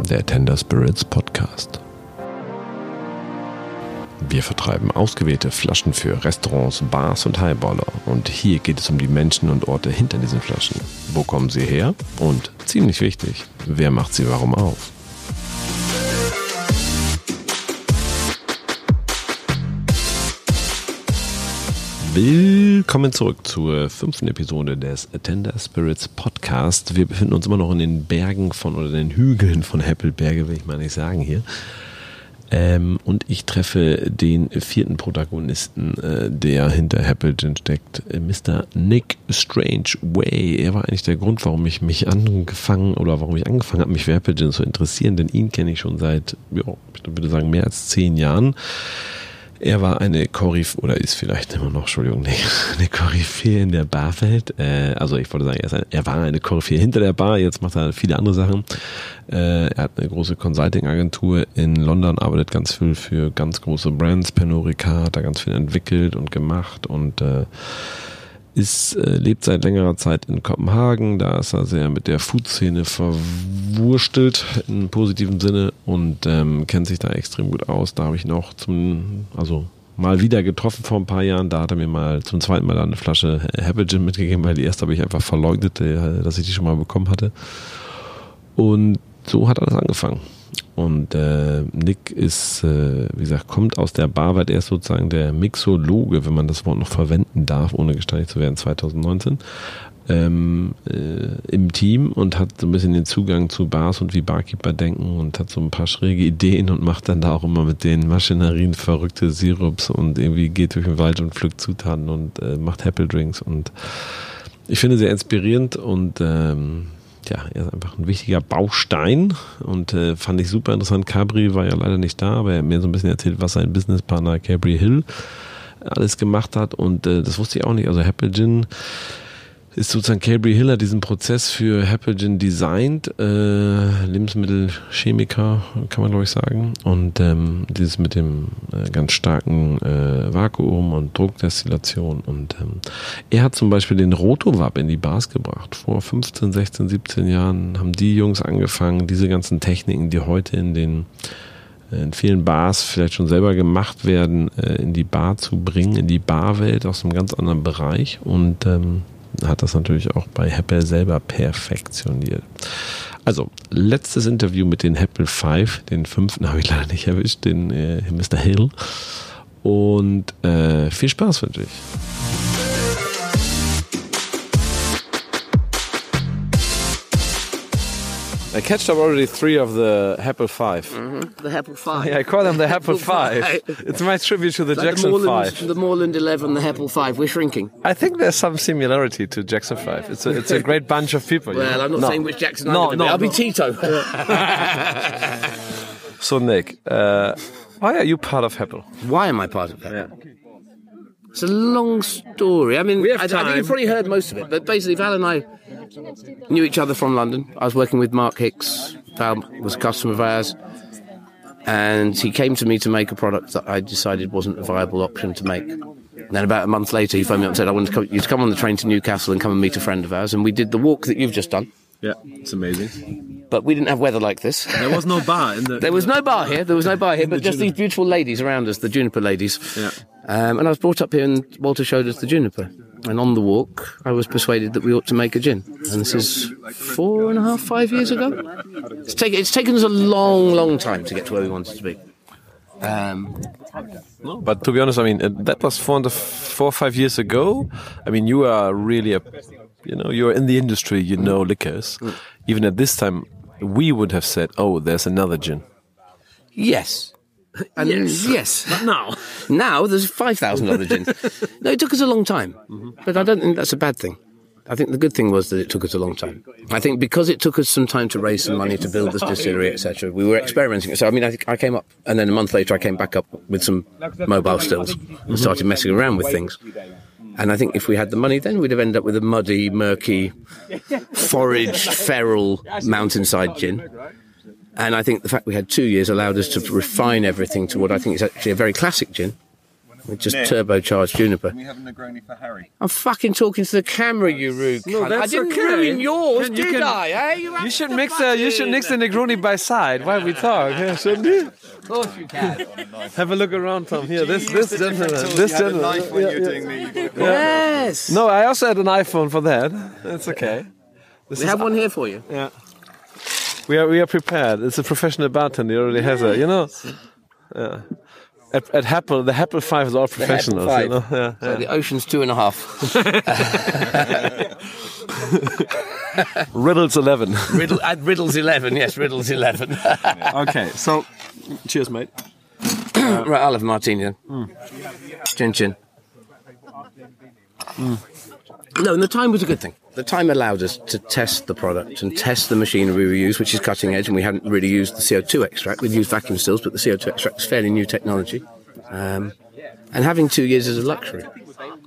der Tender Spirits Podcast. Wir vertreiben ausgewählte Flaschen für Restaurants, Bars und Highballer. Und hier geht es um die Menschen und Orte hinter diesen Flaschen. Wo kommen sie her? Und ziemlich wichtig, wer macht sie warum auf? Willkommen zurück zur fünften Episode des Tender Spirits Podcast. Wir befinden uns immer noch in den Bergen von oder den Hügeln von Heppelberge, will ich mal nicht sagen hier. Ähm, und ich treffe den vierten Protagonisten, äh, der hinter Happelgen steckt, äh, Mr. Nick Strange Way. Er war eigentlich der Grund, warum ich mich angefangen oder warum ich angefangen habe, mich für Happelgen zu interessieren, denn ihn kenne ich schon seit, ja, ich würde sagen, mehr als zehn Jahren. Er war eine Koryphäe, oder ist vielleicht immer noch, Entschuldigung, nee, eine Koryphäe in der Barwelt. Äh, also ich wollte sagen, er, ein, er, war eine Koryphäe hinter der Bar, jetzt macht er viele andere Sachen. Äh, er hat eine große Consulting-Agentur in London, arbeitet ganz viel für ganz große Brands, Penorica, hat da ganz viel entwickelt und gemacht und äh, ist, äh, lebt seit längerer Zeit in Kopenhagen. Da ist er sehr mit der Food-Szene verwurstelt im positiven Sinne und ähm, kennt sich da extrem gut aus. Da habe ich noch zum, also mal wieder getroffen vor ein paar Jahren. Da hat er mir mal zum zweiten Mal eine Flasche Happy Gin mitgegeben, weil die erste habe ich einfach verleugnet, äh, dass ich die schon mal bekommen hatte. Und so hat alles angefangen. Und äh, Nick ist, äh, wie gesagt, kommt aus der Barwelt. Er ist sozusagen der Mixologe, wenn man das Wort noch verwenden darf, ohne gesteinigt zu werden, 2019. Ähm, äh, im Team und hat so ein bisschen den Zugang zu Bars und wie Barkeeper denken und hat so ein paar schräge Ideen und macht dann da auch immer mit den Maschinerien verrückte Sirups und irgendwie geht durch den Wald und pflückt Zutaten und äh, macht Apple Drinks und ich finde sehr inspirierend und ähm, ja, er ist einfach ein wichtiger Baustein und äh, fand ich super interessant. Cabri war ja leider nicht da, aber er hat mir so ein bisschen erzählt, was sein Businesspartner Cabri Hill alles gemacht hat und äh, das wusste ich auch nicht. Also Happy Gin ist sozusagen Cabri Hill hat diesen Prozess für Happelgen designt, äh, Lebensmittelchemiker, kann man glaube ich sagen. Und ähm, dieses mit dem äh, ganz starken äh, Vakuum und Druckdestillation. Und ähm, er hat zum Beispiel den Rotowab in die Bars gebracht. Vor 15, 16, 17 Jahren haben die Jungs angefangen, diese ganzen Techniken, die heute in den äh, in vielen Bars vielleicht schon selber gemacht werden, äh, in die Bar zu bringen, in die Barwelt aus einem ganz anderen Bereich. Und ähm, hat das natürlich auch bei Apple selber perfektioniert. Also, letztes Interview mit den Apple 5, den fünften habe ich leider nicht erwischt, den äh, Mr. Hill. Und äh, viel Spaß wünsche ich. I catched up already three of the Hepple 5 mm-hmm. The Hepple Five. Yeah, I call them the Hepple Five. it's my tribute to the like Jackson the Moreland, Five. The Moreland Eleven, the Hepple Five. We're shrinking. I think there's some similarity to Jackson Five. It's a, it's a great bunch of people. well, I'm not no. saying which Jackson I'm no, no, be. I'll be Tito. so, Nick, uh, why are you part of Hepple? Why am I part of Apple? Yeah. It's a long story. I mean, I, I, think you've probably heard most of it, but basically, Val and I knew each other from London. I was working with Mark Hix. Val was a customer of ours. And he came to me to make a product that I decided wasn't a viable option to make. And then about a month later, he phoned me up and said, I want you to come on the train to Newcastle and come and meet a friend of ours. And we did the walk that you've just done. Yeah, it's amazing. But we didn't have weather like this. There was no bar in the. there was no bar here. There was no bar here, but just these beautiful ladies around us, the juniper ladies. Yeah. Um, and I was brought up here, and Walter showed us the juniper. And on the walk, I was persuaded that we ought to make a gin. And this is four and a half, five years ago. It's, take, it's taken us a long, long time to get to where we wanted to be. Um, no, but to be honest, I mean that was four, four or five years ago. I mean, you are really a you know, you're in the industry, you know liquors. Mm. Even at this time, we would have said, "Oh, there's another gin." Yes. And yes. yes. But now, now there's five thousand other gins. no, it took us a long time, mm-hmm. but I don't think that's a bad thing. I think the good thing was that it took us a long time. I think because it took us some time to raise some money to build this distillery, etc. We were experimenting. So I mean, I, I came up, and then a month later, I came back up with some mobile stills and started messing around with things. And I think if we had the money then, we'd have ended up with a muddy, murky, foraged, feral mountainside gin. And I think the fact we had two years allowed us to refine everything to what I think is actually a very classic gin. with just Nick. turbocharged juniper. Can we have a Negroni for Harry? I'm fucking talking to the camera, you rude No, cunt. I that's didn't okay. ruin yours, Can- you did can- I? Hey, you, uh, You should mix the you should mix the Negroni by side while we talk. Yeah, shouldn't you? Of course you can. Have a look around, Tom. Here, this You this used gentleman. This you had a gentleman. knife Yeah, you were yeah. doing the. yes. No, I also had an iPhone for that. That's okay. This we have one here for you. Yeah. We are we are prepared. It's a professional bartender. He already has a you know. Yeah. At, at Hepple, the Hepple Five is all professionals. Five. You know? yeah, So yeah. the ocean's two and a half. Riddles eleven. Riddle, add Riddle's 11. Yes, Riddle's 11. okay, so cheers, mate. right, I'll have a martini then. Hmm. Chin chin. No, and the time was a good thing. The time allowed us to test the product and test the machinery we use, which is cutting edge, and we hadn't really used the CO2 extract. We'd used vacuum stills, but the CO2 extract is fairly new technology. Um, and having two years is a luxury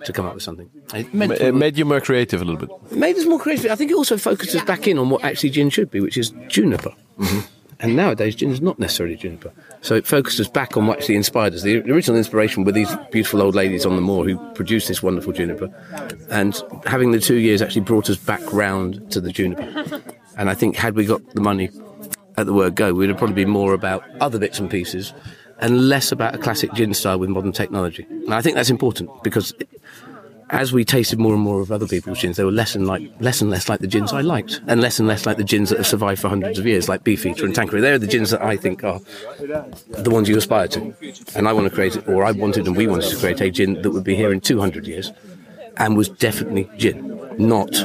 to come up with something. It meant It made you more creative a little bit. It made us more creative. I think it also focuses back in on what actually gin should be, which is juniper. And nowadays, gin is not necessarily juniper. So it focuses back on what actually inspired us. The original inspiration were these beautiful old ladies on the moor who produced this wonderful juniper. And having the two years actually brought us back round to the juniper. And I think had we got the money at the word go, we'd have probably been more about other bits and pieces and less about a classic gin style with modern technology. And I think that's important because as we tasted more and more of other people's gins, they were less and like less and less like the gins I liked, and less and less like the gins that have survived for hundreds of years, like Beefeater and Tanqueray. They're the gins that I think are the ones you aspire to, and I want to create or I wanted and we wanted to create a gin that would be here in 200 years, and was definitely gin, not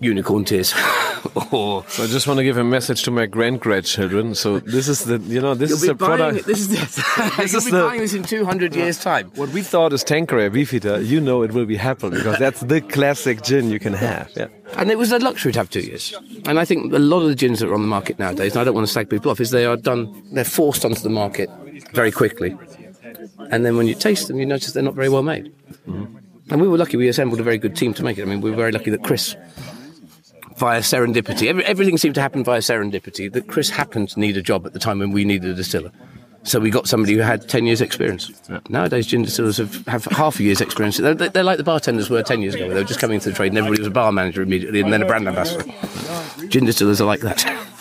unicorn tears, or So I just want to give a message to my grand grandchildren. So this is the you know this you'll is the product. it. This is this. This you'll is be the- buying this in 200 years' time. What we thought is Tanqueray Beefeater, you know it will be Hepple because that's the classic gin you can have. Yeah. And it was a luxury to have two years. And I think a lot of the gins that are on the market nowadays, and I don't want to slag people off, is they are done, they're forced onto the market very quickly. And then when you taste them, you notice they're not very well made. Mm-hmm. And we were lucky, we assembled a very good team to make it. I mean, we were very lucky that Chris, via serendipity, every, everything seemed to happen via serendipity, that Chris happened to need a job at the time when we needed a distiller. So we got somebody who had 10 years' experience. Nowadays, gin distillers have, have half a year's experience. They're, they're like the bartenders were 10 years ago. They were just coming into the trade and everybody was a bar manager immediately and then a brand ambassador. Gin distillers are like that.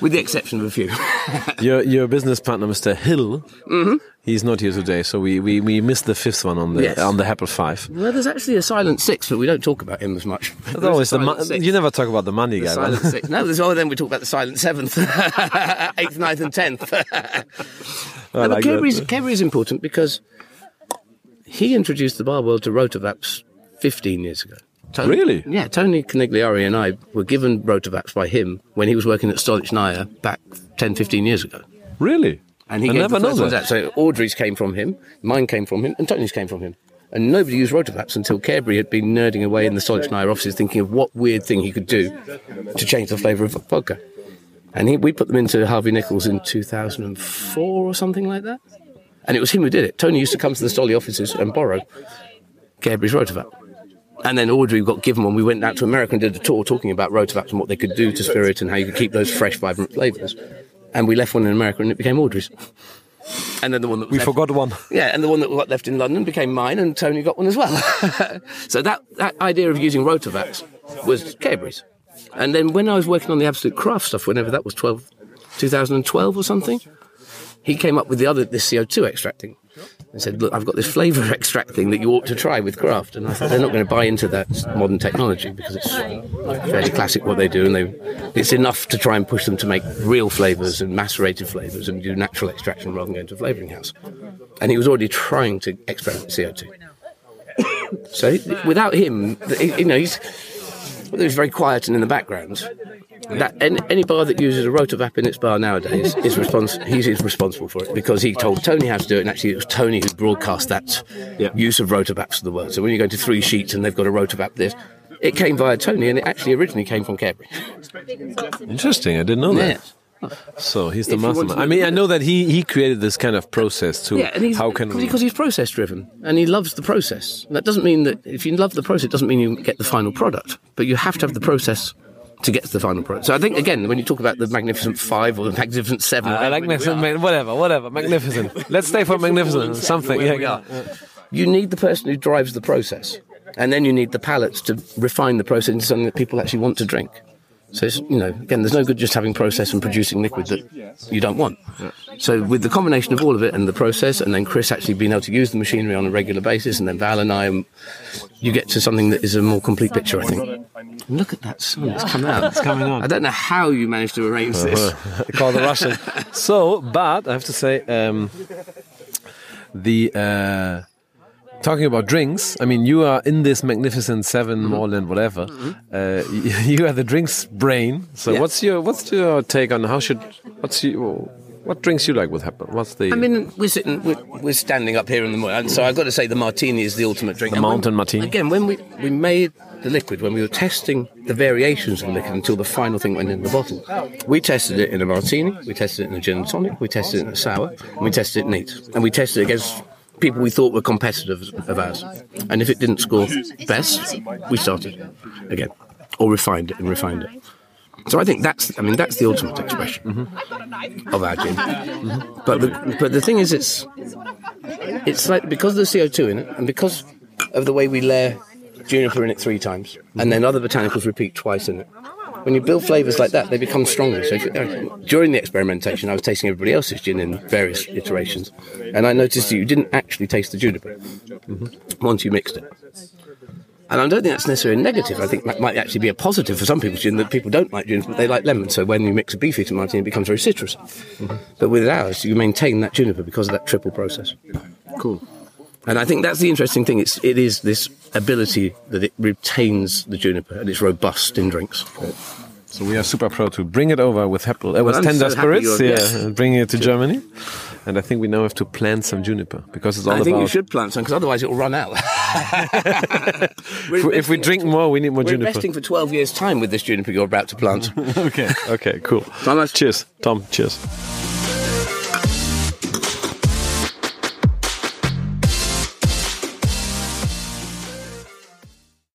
With the exception of a few. Your your business partner, Mr. Hill, Mm-hmm. he's not here today, so we, we, we missed the fifth one on the Yes. on the Hepple Five. well, there's actually a silent six, but we don't talk about him as much. There's always the mo- you never talk about the money The guy. silent six. No, there's oh, then we talk about the silent seventh, eighth, ninth, and tenth. I but like Kerry's, that. Kerry is important because he introduced the bar world to Rotovaps 15 years ago. Tony, Really? Yeah, Tony Conigliaro and I were given Rotovaps by him when he was working at Stolichnaya back 10, 15 years ago. Really? And he I never the know first that. So Audrey's came from him, mine came from him, and Tony's came from him. And nobody used Rotovaps until Cairbry had been nerding away in the Stolichnaya offices thinking of what weird thing he could do to change the flavour of a vodka. And he, we put them into Harvey Nichols in 2004 or something like that. And it was him who did it. Tony used to come to the Stolly offices and borrow Cairbry's Rotovap. And then Audrey got given one. We went out to America and did a tour talking about Rotovaps and what they could do to spirit and how you could keep those fresh, vibrant flavours. And we left one in America and it became Audrey's. And then the one that We left- forgot one. yeah, and the one that got left in London became mine, and Tony got one as well. so that, that idea of using Rotavaps was Cairbry's. And then when I was working on the Absolut Craft stuff, whenever that was 12, 2012 or something, he came up with the other, this CO2 extracting. And said, look, I've got this flavour extract thing that you ought to try with craft. And I thought, they're not going to buy into that modern technology because it's fairly classic what they do. And they, it's enough to try and push them to make real flavours and macerated flavours and do natural extraction rather than going to a flavouring house. And he was already trying to experiment with CO2. so without him, you know, he's, although he's very quiet and in the background, that any, any bar that uses a Rotavap in its bar nowadays is respons- he's is responsible for it because he told Tony how to do it, and actually it was Tony who broadcast that Yeah. use of Rotavaps to the world. So when you go to three sheets and they've got a Rotavap this, it came via Tony, and it actually originally came from Cairbry. Interesting. I didn't know that. Yes. So he's the mastermind. I mean, I know that he he created this kind of process too. Yeah, and he's How can because he's process driven and he loves the process. And that doesn't mean that if you love the process, it doesn't mean you get the final product. But you have to have the process to get to the final product. So I think again, when you talk about the Magnificent Five or the Magnificent Seven, uh, I like magnificent, whatever, whatever, magnificent. Let's stay for magnificent. Something, yeah. are. You need the person who drives the process, and then you need the palates to refine the process into something that people actually want to drink. So it's, you know, again, there's no good just having process and producing liquid that you don't want. So with the combination of all of it and the process, and then Chris actually being able to use the machinery on a regular basis, and then Val and I, you get to something that is a more complete picture, I think. And look at that sun; it's come out. It's coming on. I don't know how you managed to arrange this. They Call the Russian. So, but I have to say, um, the uh, talking about drinks. I mean, you are in this magnificent 7 Mm-hmm. more than whatever. Uh, you are the drinks brain. So, Yeah. what's your what's your take on how should what's your what drinks you like with Apple? What's the I mean, we're sitting, we're, we're standing up here in the morning, and so I've got to say the martini is the ultimate drink. The And when- mountain martini. Again, when we, we made the liquid, when we were testing the variations of the liquid until the final thing went in the bottle, we tested it in a martini, we tested it in a gin and tonic, we tested it in a sour, and we tested it neat. And we tested it against people we thought were competitors of ours. And if it didn't score best, we started again, or refined it and refined it. So I think that's, I mean, that's the ultimate expression of our gin. But the, but the thing is, it's it's like because of the CO2 in it, and because of the way we layer juniper in it three times, and then other botanicals repeat twice in it. When you build flavors like that, they become stronger. So uh, during the experimentation, I was tasting everybody else's gin in various iterations, and I noticed that you didn't actually taste the juniper once you mixed it. And I don't think that's necessarily negative. I think that might actually be a positive for some people's gin that people don't like gin, but they like lemon. So when you mix a beefeater martini, it becomes very citrus. But with ours, you maintain that juniper because of that triple process. cool? And I think that's the interesting thing. It's, it is this ability that it retains the juniper and it's robust in drinks. So we are super proud to bring it over with Hepple. It was Tender so Spirits, yeah, yeah. and bringing it to Germany. And I think we now have to plant some juniper because it's all I think about. you should plant some because otherwise it will run out. if, we, drink more, we need more juniper. We're juniper. investing for 12 years' time with this juniper you're about to plant. okay, okay, cool. Thomas. Cheers, Tom. Cheers.